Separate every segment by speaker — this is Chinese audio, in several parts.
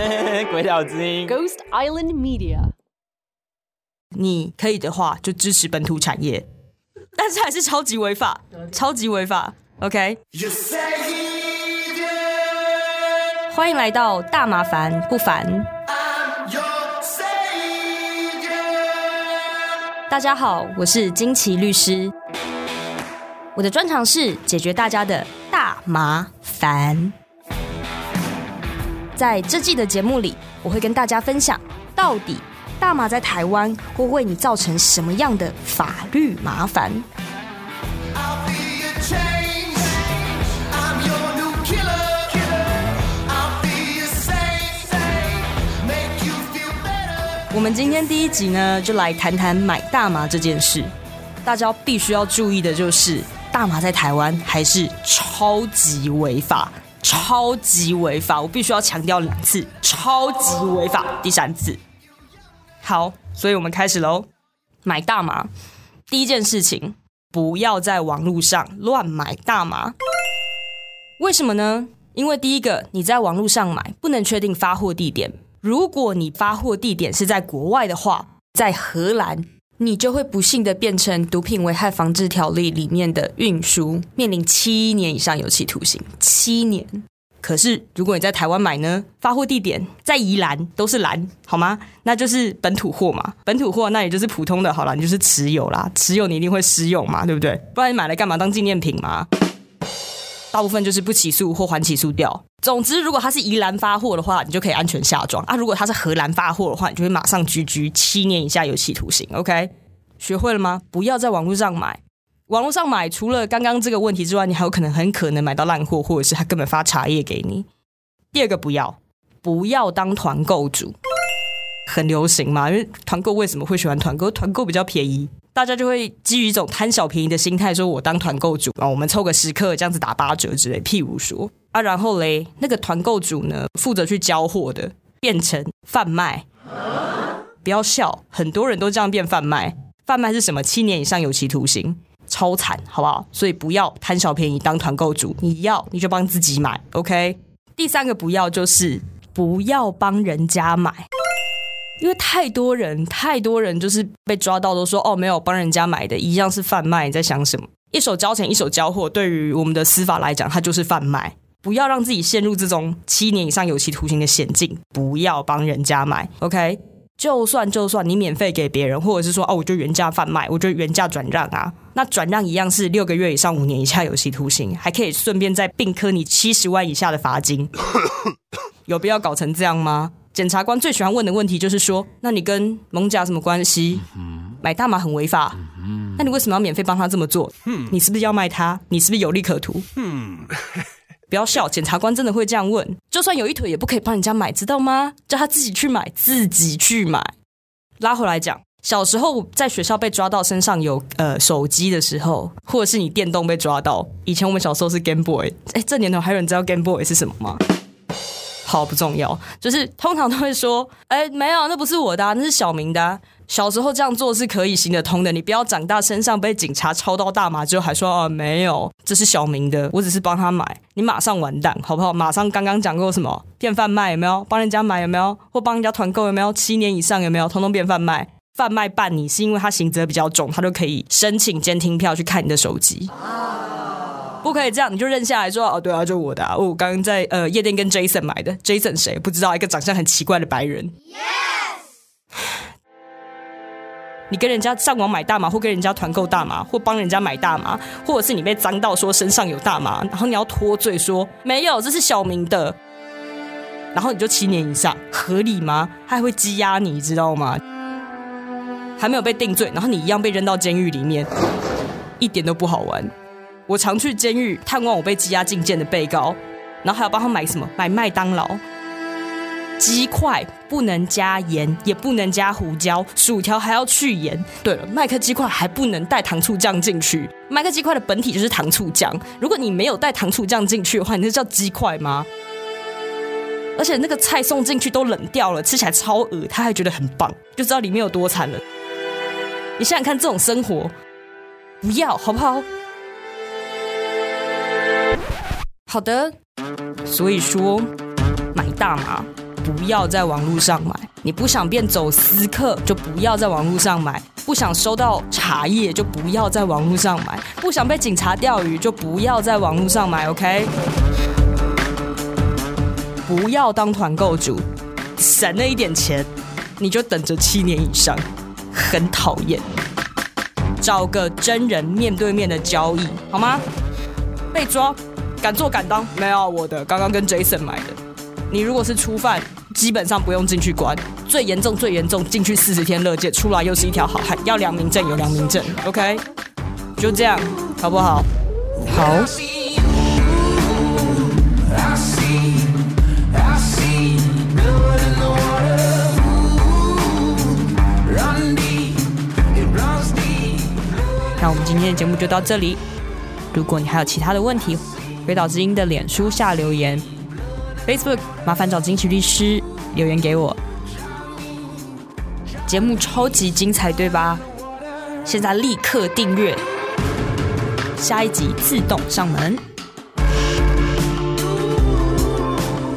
Speaker 1: 鬼岛之音。
Speaker 2: Ghost Island Media.
Speaker 3: 你可以的话就支持本土产业，但是还是超级违法，超级违法。OK，欢迎来到大麻烦不烦。大家好，我是金奇律师，我的专长是解决大家的大麻烦。在这季的节目里，我会跟大家分享到底大麻在台湾会为你造成什么样的法律麻烦。我们今天第一集呢，就来谈谈买大麻这件事。大家必须要注意的就是，大麻在台湾还是超级违法，超级违法。我必须要强调两次，超级违法，第三次。好，所以我们开始喽。买大麻，第一件事情，不要在网络上乱买大麻。为什么呢？因为第一个，你在网络上买不能确定发货地点。如果你发货地点是在国外的话，在荷兰，你就会不幸的变成《毒品危害防治条例》里面的运输，面临七年以上有期徒刑。七年。可是如果你在台湾买呢，发货地点在宜兰，都是兰，好吗？那就是本土货嘛，本土货那也就是普通的，好了，你就是持有啦，持有你一定会私用嘛，对不对？不然你买来干嘛？当纪念品吗？大部分就是不起诉或还起诉掉。总之，如果他是宜兰发货的话，你就可以安全下庄啊；如果他是荷兰发货的话，你就会马上居居七年以下有期徒刑。OK，学会了吗？不要在网络上买。网络上买，除了刚刚这个问题之外，你还有可能很可能买到烂货，或者是他根本发茶叶给你。第二个，不要不要当团购主，很流行嘛，因为团购为什么会喜欢团购？团购比较便宜。大家就会基于一种贪小便宜的心态，说我当团购主啊，我们凑个十克这样子打八折之类。譬如说啊，然后嘞，那个团购主呢，负责去交货的，变成贩卖。不要笑，很多人都这样变贩卖。贩卖是什么？七年以上有期徒刑，超惨，好不好？所以不要贪小便宜当团购主，你要你就帮自己买，OK。第三个不要就是不要帮人家买。因为太多人，太多人就是被抓到都说哦，没有帮人家买的，一样是贩卖。你在想什么？一手交钱，一手交货，对于我们的司法来讲，它就是贩卖。不要让自己陷入这种七年以上有期徒刑的险境，不要帮人家买。OK，就算就算你免费给别人，或者是说哦，我就原价贩卖，我就原价转让啊，那转让一样是六个月以上五年以下有期徒刑，还可以顺便再并科你七十万以下的罚金。有必要搞成这样吗？检察官最喜欢问的问题就是说：“那你跟蒙甲什么关系？买大麻很违法，那你为什么要免费帮他这么做？你是不是要卖他？你是不是有利可图？” 不要笑，检察官真的会这样问。就算有一腿也不可以帮人家买，知道吗？叫他自己去买，自己去买。拉回来讲，小时候在学校被抓到身上有呃手机的时候，或者是你电动被抓到，以前我们小时候是 Game Boy，哎，这年头还有人知道 Game Boy 是什么吗？好不重要，就是通常都会说，哎，没有，那不是我的、那是小明的、小时候这样做是可以行得通的，你不要长大身上被警察抄到大麻之后还说哦没有，这是小明的，我只是帮他买，你马上完蛋，好不好？马上刚刚讲过什么变贩卖有没有？帮人家买有没有？或帮人家团购有没有？七年以上有没有？通通变贩卖。贩卖办你是因为他刑责比较重，他就可以申请监听票去看你的手机。不可以这样，你就认下来说哦，对啊，就我的、啊，我刚刚在呃夜店跟 Jason 买的，Jason 谁不知道？一个长相很奇怪的白人。你跟人家上网买大麻，或跟人家团购大麻，或帮人家买大麻，或者是你被脏到说身上有大麻，然后你要脱罪说没有，这是小明的，然后你就七年以上，合理吗？他还会羁押你，你知道吗？还没有被定罪，然后你一样被扔到监狱里面，一点都不好玩。我常去监狱探望我被羁押进监的被告，然后还要帮他买什么？买麦当劳。鸡块不能加盐，也不能加胡椒，薯条还要去盐。对了，麦克鸡块还不能带糖醋酱进去。麦克鸡块的本体就是糖醋酱，如果你没有带糖醋酱进去的话，你那叫鸡块吗？而且那个菜送进去都冷掉了，吃起来超恶，他还觉得很棒，就知道里面有多惨了。你想想看，这种生活不要好不好？好的，所以说买大麻不要在网络上买；你不想变走私客，就不要在网络上买；不想收到茶叶，就不要在网络上买；不想被警察钓鱼，就不要在网络上买。OK？不要当团购主，省了一点钱，你就等着七年以上，很讨厌。找个真人面对面的交易，好吗？被抓，敢做敢当。没有我的，刚刚跟 Jason 买的。你如果是初犯，基本上不用进去关。最严重最严重，进去四十天乐界，出来又是一条好汉。要良民证有良民证，OK？就这样，好不好？好。那我们今天的节目就到这里。如果你还有其他的问题，鬼岛之音的脸书下留言，Facebook 麻烦找金奇律师留言给我。节目超级精彩，对吧？现在立刻订阅，下一集自动上门。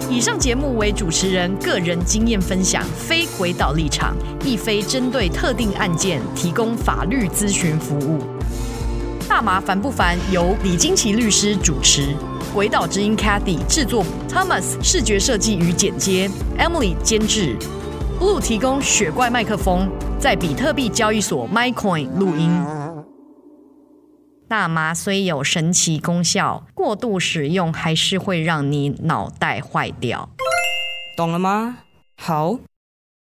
Speaker 2: 以上节目为主持人个人经验分享，非鬼岛立场，亦非针对特定案件提供法律咨询服务。大麻烦不烦？由李金奇律师主持，鬼岛之音 Cathy 制作，Thomas 视觉设计与剪接，Emily 监制，Blue 提供雪怪麦克风，在比特币交易所 MyCoin 录音。大麻虽有神奇功效，过度使用还是会让你脑袋坏掉。
Speaker 3: 懂了吗？好。